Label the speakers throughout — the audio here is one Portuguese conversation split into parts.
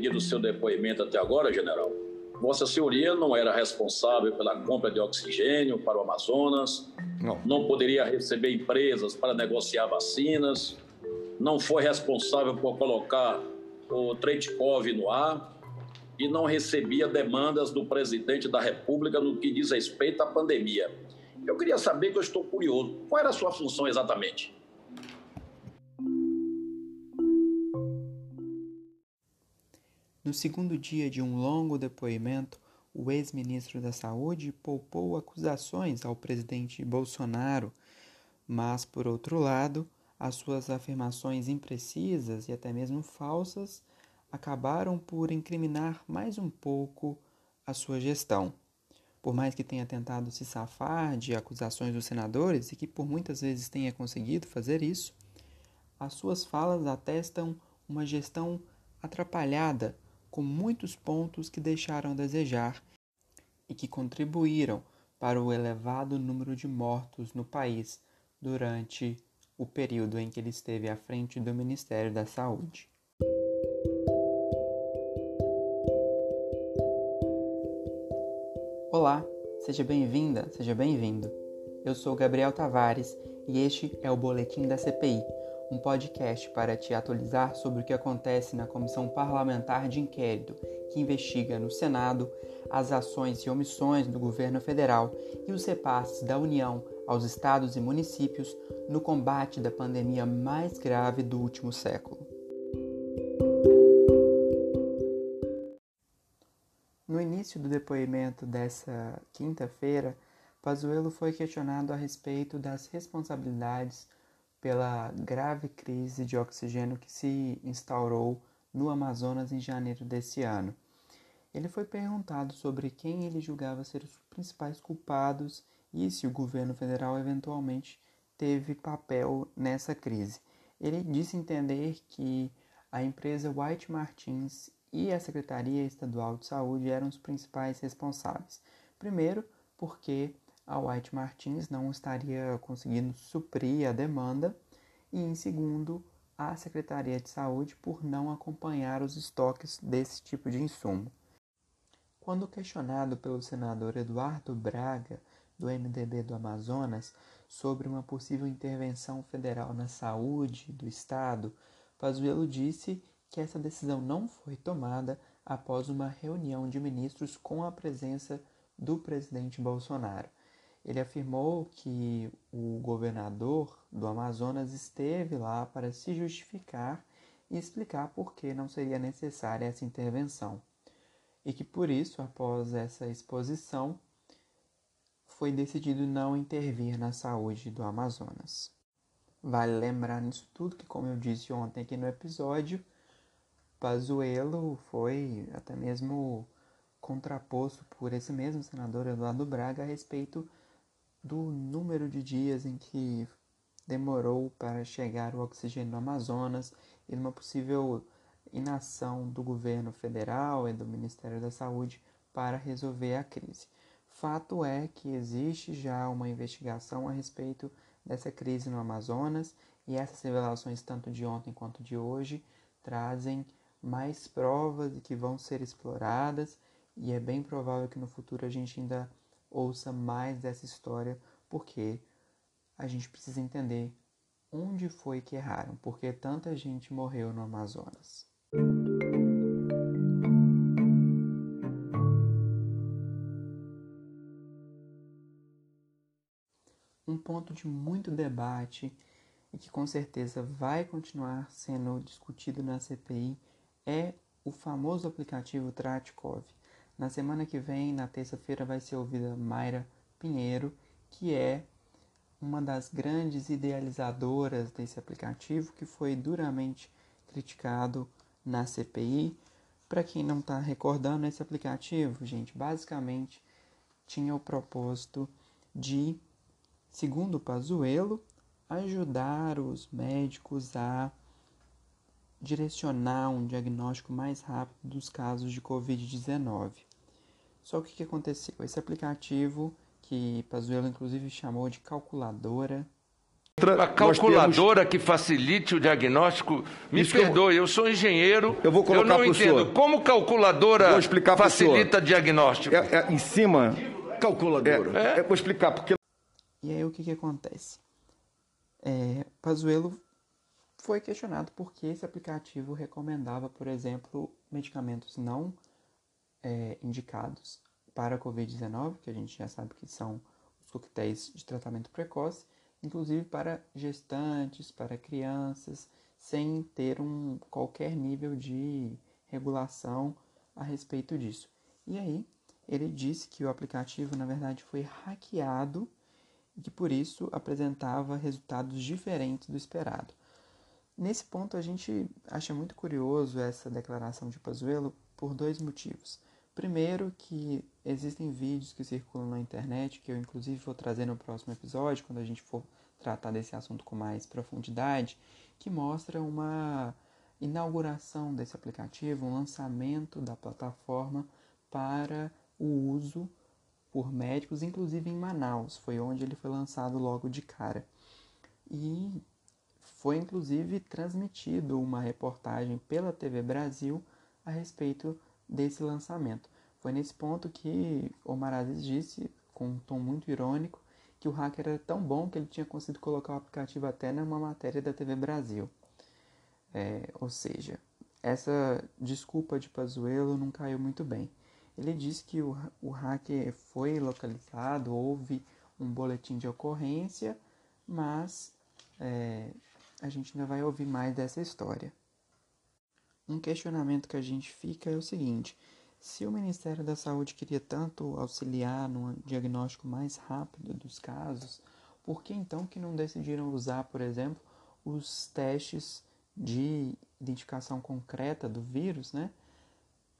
Speaker 1: pedido o seu depoimento até agora, general. Vossa Senhoria não era responsável pela compra de oxigênio para o Amazonas, não, não poderia receber empresas para negociar vacinas, não foi responsável por colocar o Tretkov no ar e não recebia demandas do presidente da República no que diz respeito à pandemia. Eu queria saber, que eu estou curioso, qual era a sua função exatamente?
Speaker 2: No segundo dia de um longo depoimento, o ex-ministro da Saúde poupou acusações ao presidente Bolsonaro, mas, por outro lado, as suas afirmações imprecisas e até mesmo falsas acabaram por incriminar mais um pouco a sua gestão. Por mais que tenha tentado se safar de acusações dos senadores e que por muitas vezes tenha conseguido fazer isso, as suas falas atestam uma gestão atrapalhada com muitos pontos que deixaram a desejar e que contribuíram para o elevado número de mortos no país durante o período em que ele esteve à frente do Ministério da Saúde. Olá, seja bem-vinda, seja bem-vindo. Eu sou Gabriel Tavares e este é o Boletim da CPI um podcast para te atualizar sobre o que acontece na Comissão Parlamentar de Inquérito, que investiga no Senado as ações e omissões do governo federal e os repasses da União aos estados e municípios no combate da pandemia mais grave do último século. No início do depoimento dessa quinta-feira, Pazuello foi questionado a respeito das responsabilidades pela grave crise de oxigênio que se instaurou no Amazonas em janeiro desse ano. Ele foi perguntado sobre quem ele julgava ser os principais culpados e se o governo federal eventualmente teve papel nessa crise. Ele disse entender que a empresa White Martins e a Secretaria Estadual de Saúde eram os principais responsáveis. Primeiro, porque a White Martins não estaria conseguindo suprir a demanda, e em segundo, a Secretaria de Saúde por não acompanhar os estoques desse tipo de insumo. Quando questionado pelo senador Eduardo Braga, do MDB do Amazonas, sobre uma possível intervenção federal na saúde do estado, Pazuello disse que essa decisão não foi tomada após uma reunião de ministros com a presença do presidente Bolsonaro. Ele afirmou que o governador do Amazonas esteve lá para se justificar e explicar por que não seria necessária essa intervenção. E que por isso, após essa exposição, foi decidido não intervir na saúde do Amazonas. Vale lembrar nisso tudo que, como eu disse ontem aqui no episódio, Pazuello foi até mesmo contraposto por esse mesmo senador Eduardo Braga a respeito do número de dias em que demorou para chegar o oxigênio no Amazonas e numa possível inação do governo federal e do Ministério da Saúde para resolver a crise. Fato é que existe já uma investigação a respeito dessa crise no Amazonas e essas revelações, tanto de ontem quanto de hoje, trazem mais provas que vão ser exploradas e é bem provável que no futuro a gente ainda ouça mais dessa história, porque a gente precisa entender onde foi que erraram, porque tanta gente morreu no Amazonas. Um ponto de muito debate e que com certeza vai continuar sendo discutido na CPI é o famoso aplicativo Tratkov. Na semana que vem, na terça-feira, vai ser ouvida Mayra Pinheiro, que é uma das grandes idealizadoras desse aplicativo, que foi duramente criticado na CPI. Para quem não está recordando, esse aplicativo, gente, basicamente tinha o propósito de, segundo Pazuello, ajudar os médicos a direcionar um diagnóstico mais rápido dos casos de Covid-19. Só que o que aconteceu? Esse aplicativo, que Pazuello inclusive chamou de calculadora,
Speaker 3: Uma calculadora temos... que facilite o diagnóstico. Me Isso perdoe, eu... eu... sou engenheiro.
Speaker 4: Eu vou colocar
Speaker 3: Eu não entendo.
Speaker 4: Senhor.
Speaker 3: Como calculadora facilita diagnóstico?
Speaker 4: É, é, em cima. Calculadora. É, é. vou explicar porque.
Speaker 2: E aí o que, que acontece? É, Pazuello foi questionado por que esse aplicativo recomendava, por exemplo, medicamentos não é, indicados para a Covid-19, que a gente já sabe que são os coquetéis de tratamento precoce, inclusive para gestantes, para crianças, sem ter um qualquer nível de regulação a respeito disso. E aí, ele disse que o aplicativo, na verdade, foi hackeado e que por isso apresentava resultados diferentes do esperado. Nesse ponto, a gente acha muito curioso essa declaração de Pazuello por dois motivos. Primeiro, que existem vídeos que circulam na internet, que eu inclusive vou trazer no próximo episódio, quando a gente for tratar desse assunto com mais profundidade, que mostra uma inauguração desse aplicativo, um lançamento da plataforma para o uso por médicos, inclusive em Manaus, foi onde ele foi lançado logo de cara. E foi inclusive transmitido uma reportagem pela TV Brasil a respeito desse lançamento. Foi nesse ponto que Omar Aziz disse, com um tom muito irônico, que o hacker era tão bom que ele tinha conseguido colocar o aplicativo até numa matéria da TV Brasil. É, ou seja, essa desculpa de Pazuello não caiu muito bem. Ele disse que o, o hacker foi localizado, houve um boletim de ocorrência, mas é, a gente ainda vai ouvir mais dessa história. Um questionamento que a gente fica é o seguinte: se o Ministério da Saúde queria tanto auxiliar no diagnóstico mais rápido dos casos, por que então que não decidiram usar, por exemplo, os testes de identificação concreta do vírus, né,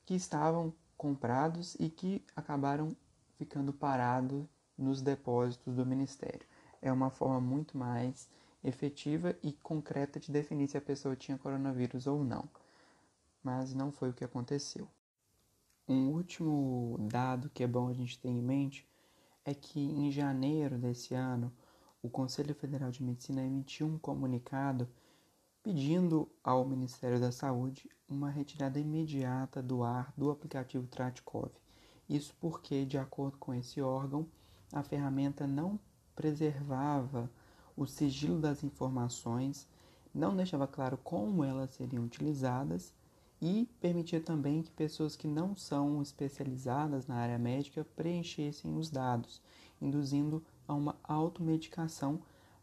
Speaker 2: que estavam comprados e que acabaram ficando parados nos depósitos do Ministério? É uma forma muito mais efetiva e concreta de definir se a pessoa tinha coronavírus ou não. Mas não foi o que aconteceu. Um último dado que é bom a gente ter em mente é que em janeiro desse ano, o Conselho Federal de Medicina emitiu um comunicado pedindo ao Ministério da Saúde uma retirada imediata do ar do aplicativo Tratkov. Isso porque, de acordo com esse órgão, a ferramenta não preservava o sigilo das informações, não deixava claro como elas seriam utilizadas e permitia também que pessoas que não são especializadas na área médica preenchessem os dados, induzindo a uma automedicação,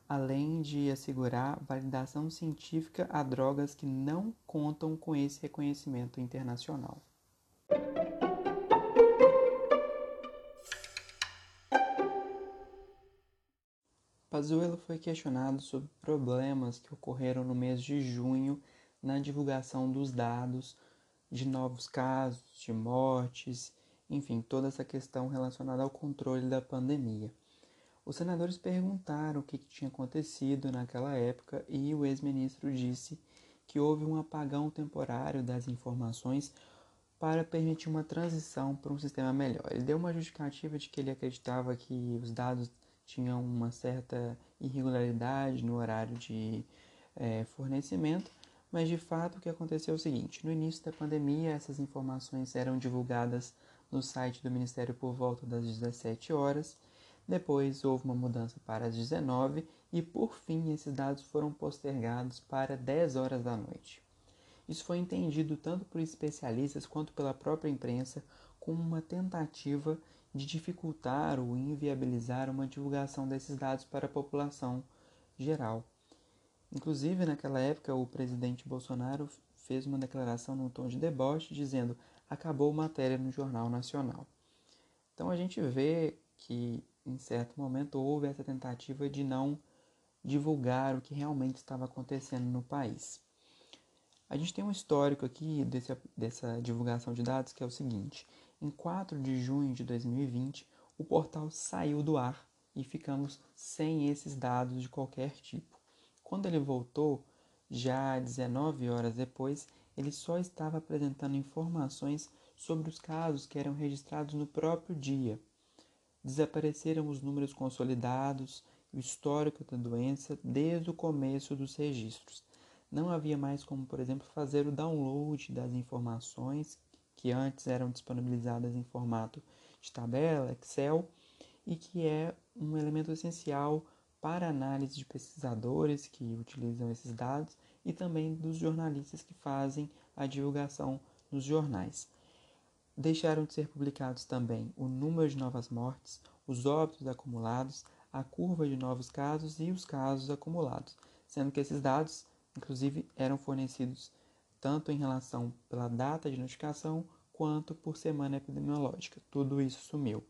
Speaker 2: além de assegurar validação científica a drogas que não contam com esse reconhecimento internacional. Pazuello foi questionado sobre problemas que ocorreram no mês de junho na divulgação dos dados de novos casos, de mortes, enfim, toda essa questão relacionada ao controle da pandemia. Os senadores perguntaram o que tinha acontecido naquela época e o ex-ministro disse que houve um apagão temporário das informações para permitir uma transição para um sistema melhor. Ele deu uma justificativa de que ele acreditava que os dados tinham uma certa irregularidade no horário de é, fornecimento, mas de fato o que aconteceu é o seguinte: no início da pandemia, essas informações eram divulgadas no site do Ministério por volta das 17 horas. Depois houve uma mudança para as 19 e por fim esses dados foram postergados para 10 horas da noite. Isso foi entendido tanto por especialistas quanto pela própria imprensa como uma tentativa de dificultar ou inviabilizar uma divulgação desses dados para a população geral. Inclusive, naquela época, o presidente Bolsonaro fez uma declaração num tom de deboche, dizendo: acabou matéria no Jornal Nacional. Então a gente vê que, em certo momento, houve essa tentativa de não divulgar o que realmente estava acontecendo no país. A gente tem um histórico aqui desse, dessa divulgação de dados que é o seguinte: em 4 de junho de 2020, o portal saiu do ar e ficamos sem esses dados de qualquer tipo. Quando ele voltou, já 19 horas depois, ele só estava apresentando informações sobre os casos que eram registrados no próprio dia. Desapareceram os números consolidados, o histórico da doença desde o começo dos registros. Não havia mais como, por exemplo, fazer o download das informações que antes eram disponibilizadas em formato de tabela, Excel, e que é um elemento essencial para análise de pesquisadores que utilizam esses dados e também dos jornalistas que fazem a divulgação nos jornais. Deixaram de ser publicados também o número de novas mortes, os óbitos acumulados, a curva de novos casos e os casos acumulados, sendo que esses dados, inclusive, eram fornecidos tanto em relação pela data de notificação quanto por semana epidemiológica. Tudo isso sumiu.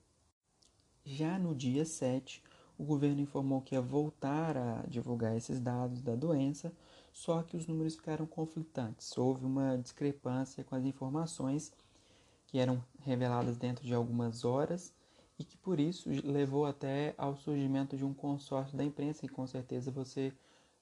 Speaker 2: Já no dia 7, o governo informou que ia voltar a divulgar esses dados da doença, só que os números ficaram conflitantes. Houve uma discrepância com as informações que eram reveladas dentro de algumas horas e que por isso levou até ao surgimento de um consórcio da imprensa e com certeza você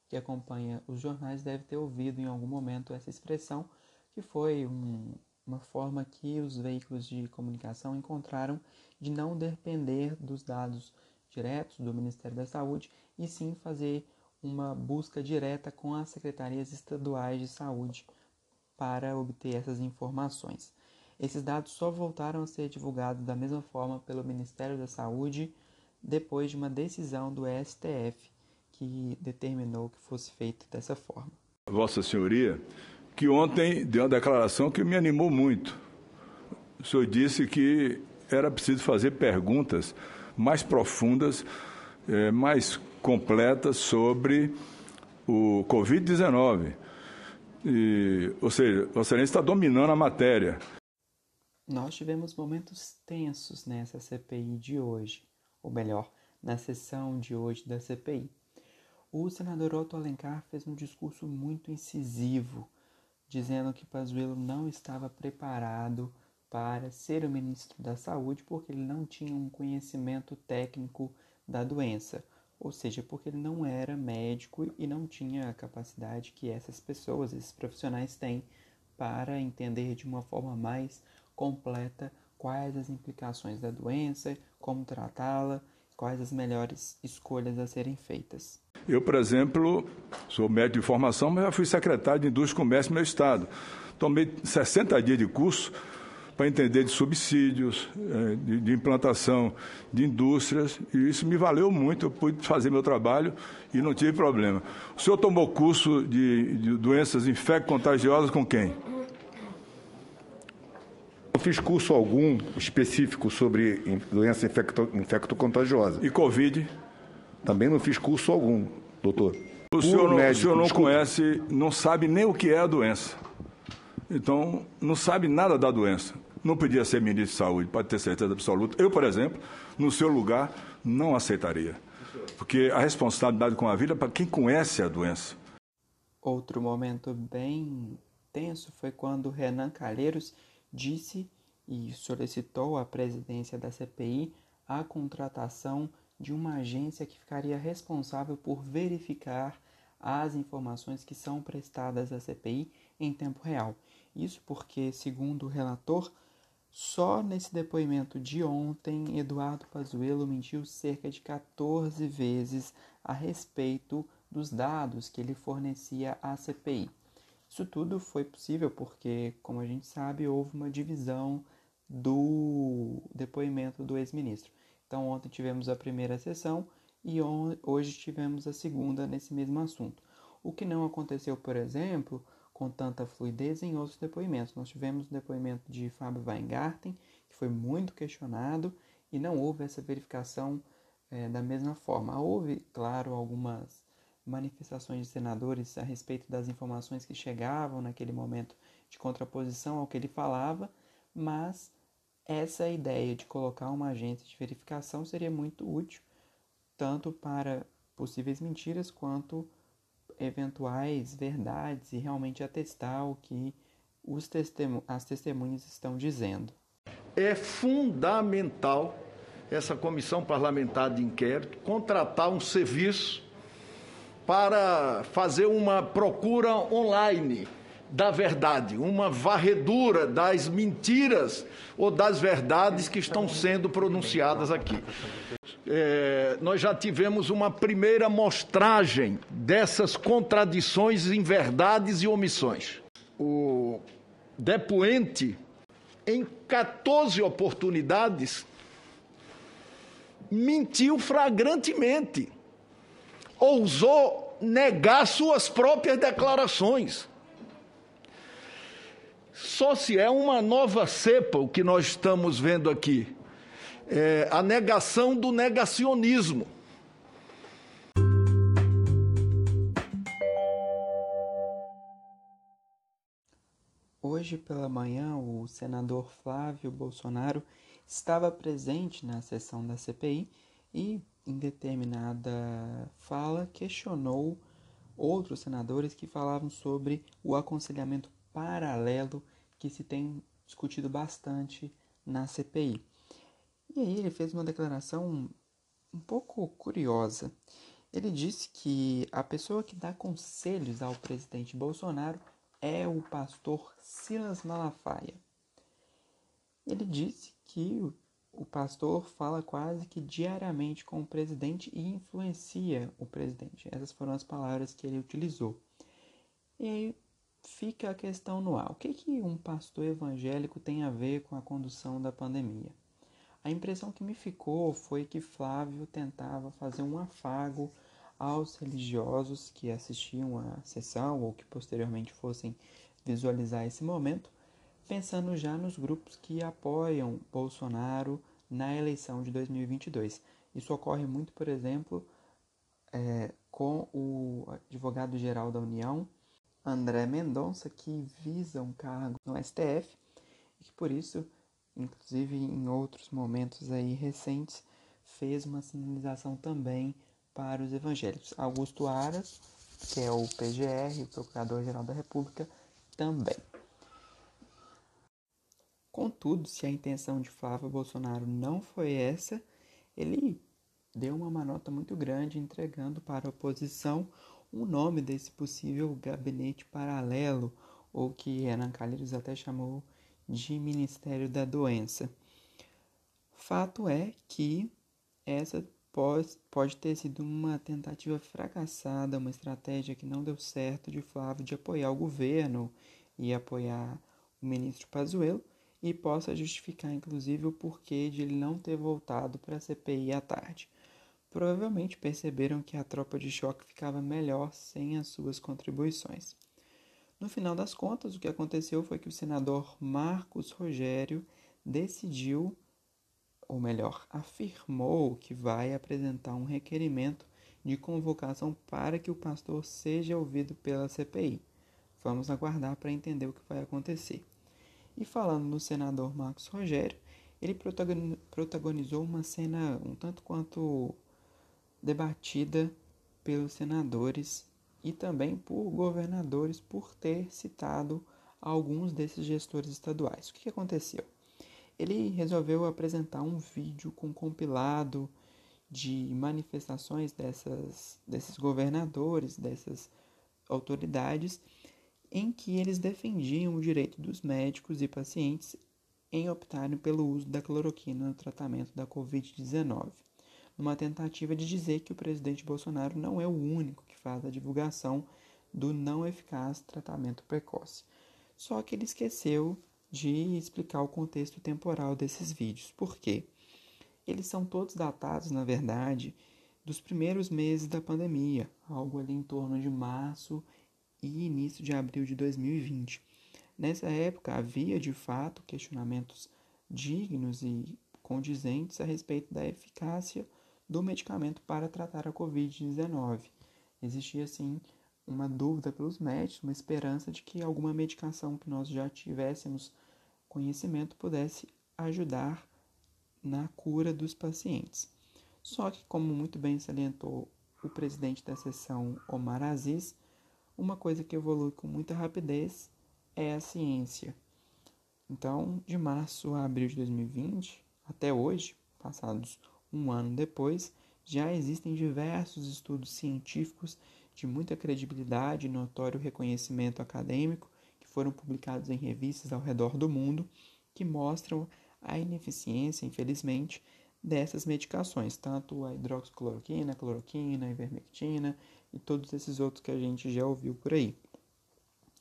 Speaker 2: que acompanha os jornais deve ter ouvido em algum momento essa expressão que foi um, uma forma que os veículos de comunicação encontraram de não depender dos dados diretos do Ministério da Saúde e sim fazer uma busca direta com as secretarias estaduais de saúde para obter essas informações. Esses dados só voltaram a ser divulgados da mesma forma pelo Ministério da Saúde depois de uma decisão do STF que determinou que fosse feito dessa forma.
Speaker 5: Vossa Senhoria, que ontem deu uma declaração que me animou muito. O senhor disse que era preciso fazer perguntas mais profundas, eh, mais completas sobre o Covid-19. Ou seja, Vossa Excelência está dominando a matéria.
Speaker 2: Nós tivemos momentos tensos nessa CPI de hoje, ou melhor, na sessão de hoje da CPI. O senador Otto Alencar fez um discurso muito incisivo, dizendo que Pazuello não estava preparado para ser o ministro da Saúde porque ele não tinha um conhecimento técnico da doença, ou seja, porque ele não era médico e não tinha a capacidade que essas pessoas, esses profissionais têm para entender de uma forma mais completa quais as implicações da doença, como tratá-la, quais as melhores escolhas a serem feitas.
Speaker 5: Eu, por exemplo, sou médico de formação, mas já fui secretário de Indústria e Comércio no meu estado. Tomei 60 dias de curso para entender de subsídios, é, de, de, implantação de indústrias, e isso me valeu muito. Eu pude fazer meu trabalho e não tive problema. O senhor tomou curso de, de doenças infecto-contagiosas com quem?
Speaker 4: Não fiz curso algum específico sobre doença infecto, infecto-contagiosa.
Speaker 5: E Covid?
Speaker 4: Também não fiz curso algum, doutor.
Speaker 5: O senhor, não, médico, o senhor não conhece, não sabe nem o que é a doença. Então, não sabe nada da doença. Não podia ser ministro de saúde, pode ter certeza absoluta. Eu, por exemplo, no seu lugar, não aceitaria. Porque a responsabilidade com a vida é para quem conhece a doença.
Speaker 2: Outro momento bem tenso foi quando Renan Calheiros disse e solicitou à presidência da CPI a contratação de uma agência que ficaria responsável por verificar as informações que são prestadas à CPI em tempo real. Isso porque, segundo o relator, só nesse depoimento de ontem, Eduardo Pazuello mentiu cerca de 14 vezes a respeito dos dados que ele fornecia à CPI. Isso tudo foi possível porque, como a gente sabe, houve uma divisão do depoimento do ex-ministro. Então, ontem tivemos a primeira sessão e hoje tivemos a segunda nesse mesmo assunto. O que não aconteceu, por exemplo, com tanta fluidez em outros depoimentos. Nós tivemos o depoimento de Fábio Weingarten, que foi muito questionado e não houve essa verificação é, da mesma forma. Houve, claro, algumas manifestações de senadores a respeito das informações que chegavam naquele momento de contraposição ao que ele falava, mas essa ideia de colocar uma agência de verificação seria muito útil tanto para possíveis mentiras quanto eventuais verdades e realmente atestar o que os testemun as testemunhas estão dizendo.
Speaker 4: É fundamental essa comissão parlamentar de inquérito contratar um serviço para fazer uma procura online da verdade, uma varredura das mentiras ou das verdades que estão sendo pronunciadas aqui.
Speaker 6: É, nós já tivemos uma primeira mostragem dessas contradições em verdades e omissões. O depoente, em 14 oportunidades, mentiu flagrantemente, ousou negar suas próprias declarações. Só se é uma nova cepa o que nós estamos vendo aqui. É a negação do negacionismo.
Speaker 2: Hoje pela manhã, o senador Flávio Bolsonaro estava presente na sessão da CPI e, em determinada fala, questionou outros senadores que falavam sobre o aconselhamento paralelo que se tem discutido bastante na CPI. E aí ele fez uma declaração um pouco curiosa. Ele disse que a pessoa que dá conselhos ao presidente Bolsonaro é o pastor Silas Malafaia. Ele disse que o pastor fala quase que diariamente com o presidente e influencia o presidente. Essas foram as palavras que ele utilizou. E aí fica a questão no ar. O que, que um pastor evangélico tem a ver com a condução da pandemia? A impressão que me ficou foi que Flávio tentava fazer um afago aos religiosos que assistiam à sessão ou que posteriormente fossem visualizar esse momento, pensando já nos grupos que apoiam Bolsonaro na eleição de 2022. Isso ocorre muito, por exemplo, é, com o advogado-geral da União, André Mendonça, que visa um cargo no STF e que por isso, inclusive em outros momentos aí recentes, fez uma sinalização também para os evangélicos. Augusto Aras, que é o PGR, o Procurador-Geral da República, também. Contudo, se a intenção de Flávio Bolsonaro não foi essa, ele deu uma manota muito grande entregando para a oposição o nome desse possível gabinete paralelo, ou que Renan Calheiros até chamou de Ministério da Doença. Fato é que essa pode, pode ter sido uma tentativa fracassada, uma estratégia que não deu certo de Flávio de apoiar o governo e apoiar o ministro Pazuello e possa justificar inclusive o porquê de ele não ter voltado para a CPI à tarde. Provavelmente perceberam que a tropa de choque ficava melhor sem as suas contribuições. No final das contas, o que aconteceu foi que o senador Marcos Rogério decidiu ou melhor, afirmou que vai apresentar um requerimento de convocação para que o pastor seja ouvido pela CPI. Vamos aguardar para entender o que vai acontecer. E falando no senador Marcos Rogério, ele protagonizou uma cena um tanto quanto debatida pelos senadores e também por governadores por ter citado alguns desses gestores estaduais. O que aconteceu? ele resolveu apresentar um vídeo com compilado de manifestações dessas, desses governadores, dessas autoridades, em que eles defendiam o direito dos médicos e pacientes em optarem pelo uso da cloroquina no tratamento da Covid-19, numa tentativa de dizer que o presidente Bolsonaro não é o único faz a divulgação do não eficaz tratamento precoce. Só que ele esqueceu de explicar o contexto temporal desses vídeos. Por quê? Eles são todos datados, na verdade, dos primeiros meses da pandemia, algo ali em torno de março e início de abril de 2020. Nessa época havia de fato questionamentos dignos e condizentes a respeito da eficácia do medicamento para tratar a Covid-19. Existia sim uma dúvida pelos médicos, uma esperança de que alguma medicação que nós já tivéssemos conhecimento pudesse ajudar na cura dos pacientes. Só que, como muito bem salientou o presidente da sessão, Omar Aziz, uma coisa que evolui com muita rapidez é a ciência. Então, de março a abril de 2020 até hoje, passados um ano depois, já existem diversos estudos científicos de muita credibilidade e notório reconhecimento acadêmico foram publicados em revistas ao redor do mundo que mostram a ineficiência, infelizmente, dessas medicações, tanto a hidroxicloroquina, a cloroquina, a ivermectina e todos esses outros que a gente já ouviu por aí.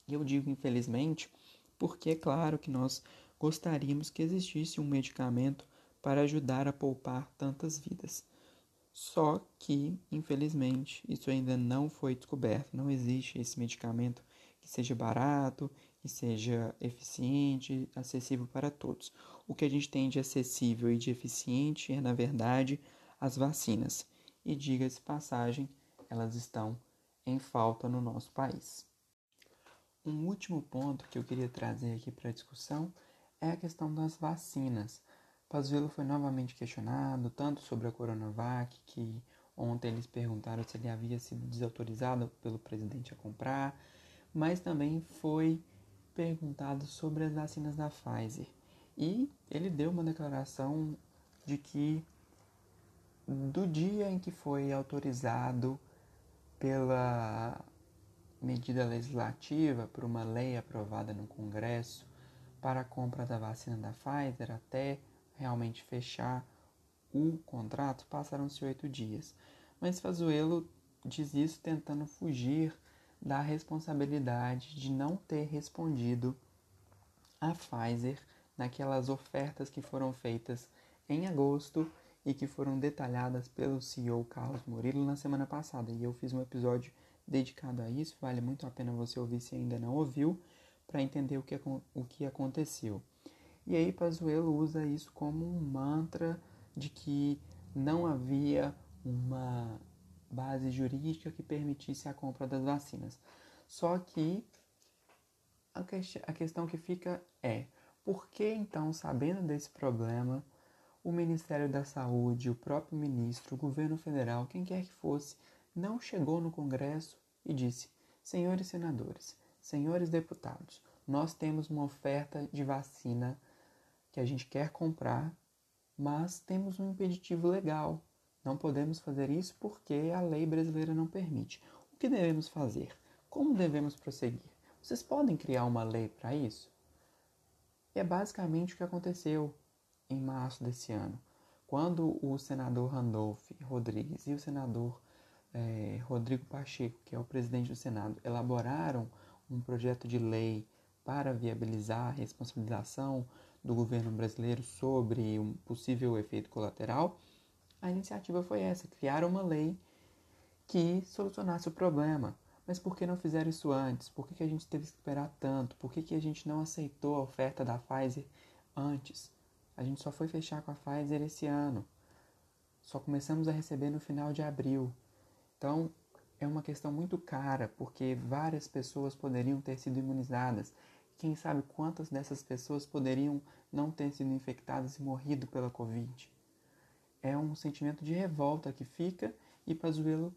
Speaker 2: Eu digo infelizmente porque é claro que nós gostaríamos que existisse um medicamento para ajudar a poupar tantas vidas. Só que, infelizmente, isso ainda não foi descoberto. Não existe esse medicamento que seja barato, que seja eficiente, acessível para todos. O que a gente tem de acessível e de eficiente é, na verdade, as vacinas. E diga-se passagem, elas estão em falta no nosso país. Um último ponto que eu queria trazer aqui para a discussão é a questão das vacinas. Pazuello foi novamente questionado, tanto sobre a Coronavac, que ontem eles perguntaram se ele havia sido desautorizado pelo presidente a comprar, mas também foi perguntado sobre as vacinas da Pfizer. E ele deu uma declaração de que do dia em que foi autorizado pela medida legislativa, por uma lei aprovada no Congresso, para a compra da vacina da Pfizer até realmente fechar o contrato, passaram-se oito dias. Mas Fazuelo diz isso tentando fugir da responsabilidade de não ter respondido a Pfizer naquelas ofertas que foram feitas em agosto e que foram detalhadas pelo CEO Carlos Murilo na semana passada. E eu fiz um episódio dedicado a isso, vale muito a pena você ouvir se ainda não ouviu, para entender o que, o que aconteceu. E aí Pazuello usa isso como um mantra de que não havia uma base jurídica que permitisse a compra das vacinas. Só que a, que a questão que fica é: por que então, sabendo desse problema, o Ministério da Saúde, o próprio ministro, o governo federal, quem quer que fosse, não chegou no Congresso e disse: Senhores senadores, senhores deputados, nós temos uma oferta de vacina que a gente quer comprar, mas temos um impeditivo legal. Não podemos fazer isso porque a lei brasileira não permite. O que devemos fazer? Como devemos prosseguir? Vocês podem criar uma lei para isso? E é basicamente o que aconteceu em março desse ano, quando o senador Randolph Rodrigues e o senador eh, Rodrigo Pacheco, que é o presidente do Senado, elaboraram um projeto de lei para viabilizar a responsabilização do governo brasileiro sobre um possível efeito colateral, a iniciativa foi essa: criar uma lei que solucionasse o problema. Mas por que não fizeram isso antes? Por que, que a gente teve que esperar tanto? Por que, que a gente não aceitou a oferta da Pfizer antes? A gente só foi fechar com a Pfizer esse ano. Só começamos a receber no final de abril. Então, é uma questão muito cara, porque várias pessoas poderiam ter sido imunizadas quem sabe quantas dessas pessoas poderiam não ter sido infectadas e morrido pela Covid? É um sentimento de revolta que fica e Pazuello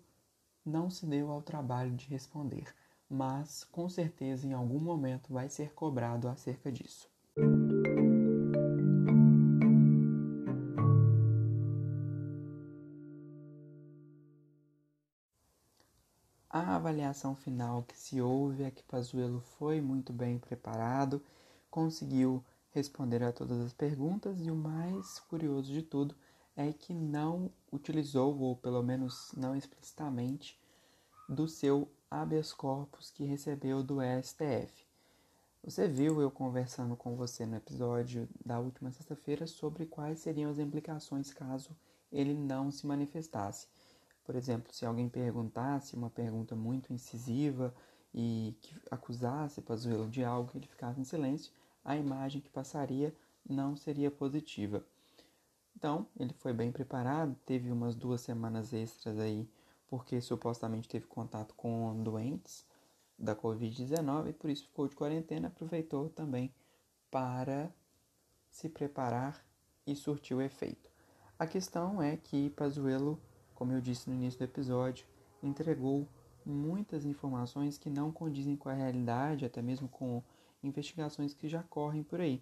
Speaker 2: não se deu ao trabalho de responder, mas com certeza em algum momento vai ser cobrado acerca disso. Avaliação final que se houve é que Pazuello foi muito bem preparado, conseguiu responder a todas as perguntas e o mais curioso de tudo é que não utilizou, ou pelo menos não explicitamente, do seu habeas corpus que recebeu do STF. Você viu eu conversando com você no episódio da última sexta-feira sobre quais seriam as implicações caso ele não se manifestasse. Por exemplo, se alguém perguntasse uma pergunta muito incisiva e que acusasse Pazuello de algo que ele ficasse em silêncio, a imagem que passaria não seria positiva. Então, ele foi bem preparado, teve umas duas semanas extras aí, porque supostamente teve contato com doentes da Covid-19 e por isso ficou de quarentena, aproveitou também para se preparar e surtir o efeito. A questão é que Pazuello como eu disse no início do episódio, entregou muitas informações que não condizem com a realidade, até mesmo com investigações que já correm por aí.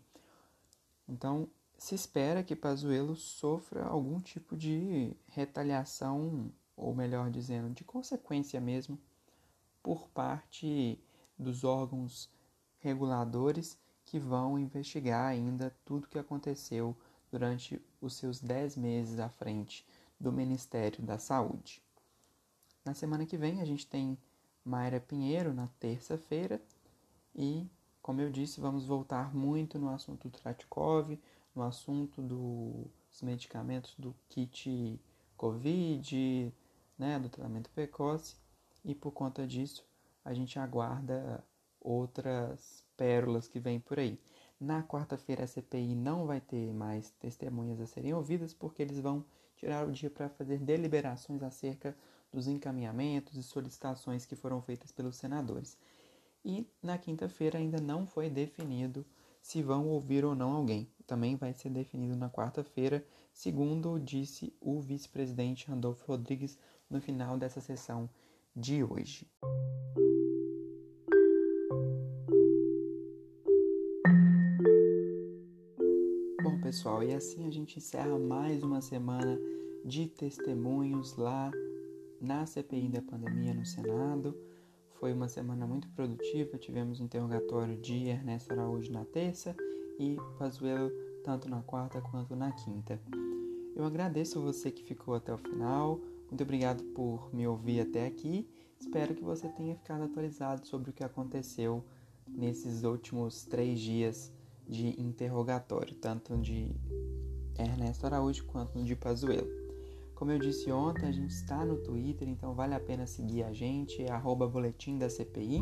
Speaker 2: Então, se espera que Pazuello sofra algum tipo de retaliação, ou melhor dizendo, de consequência mesmo, por parte dos órgãos reguladores que vão investigar ainda tudo que aconteceu durante os seus 10 meses à frente do Ministério da Saúde. Na semana que vem a gente tem Mayra Pinheiro na terça-feira e, como eu disse, vamos voltar muito no assunto do Tratkov, no assunto dos medicamentos do kit Covid, né, do tratamento precoce e por conta disso a gente aguarda outras pérolas que vêm por aí. Na quarta-feira a CPI não vai ter mais testemunhas a serem ouvidas porque eles vão tirar o dia para fazer deliberações acerca dos encaminhamentos e solicitações que foram feitas pelos senadores. E na quinta-feira ainda não foi definido se vão ouvir ou não alguém. Também vai ser definido na quarta-feira, segundo disse o vice-presidente Randolfo Rodrigues no final dessa sessão de hoje. Pessoal, e assim a gente encerra mais uma semana de testemunhos lá na CPI da pandemia no Senado. Foi uma semana muito produtiva, tivemos interrogatório de Ernesto Araújo na terça e Pazuello tanto na quarta quanto na quinta. Eu agradeço você que ficou até o final, muito obrigado por me ouvir até aqui. Espero que você tenha ficado atualizado sobre o que aconteceu nesses últimos três dias de interrogatório, tanto de Ernesto Araújo quanto de Pazuello. Como eu disse ontem, a gente está no Twitter, então vale a pena seguir a gente, é arroba boletim da CPI.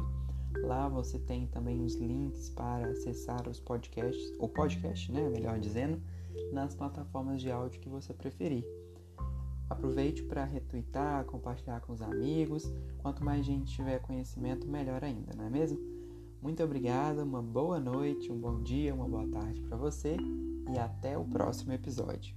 Speaker 2: Lá você tem também os links para acessar os podcasts, o podcast, né, melhor dizendo, nas plataformas de áudio que você preferir. Aproveite para retweetar, compartilhar com os amigos. Quanto mais gente tiver conhecimento, melhor ainda, não é mesmo? Muito obrigado, uma boa noite, um bom dia, uma boa tarde para você e até o próximo episódio.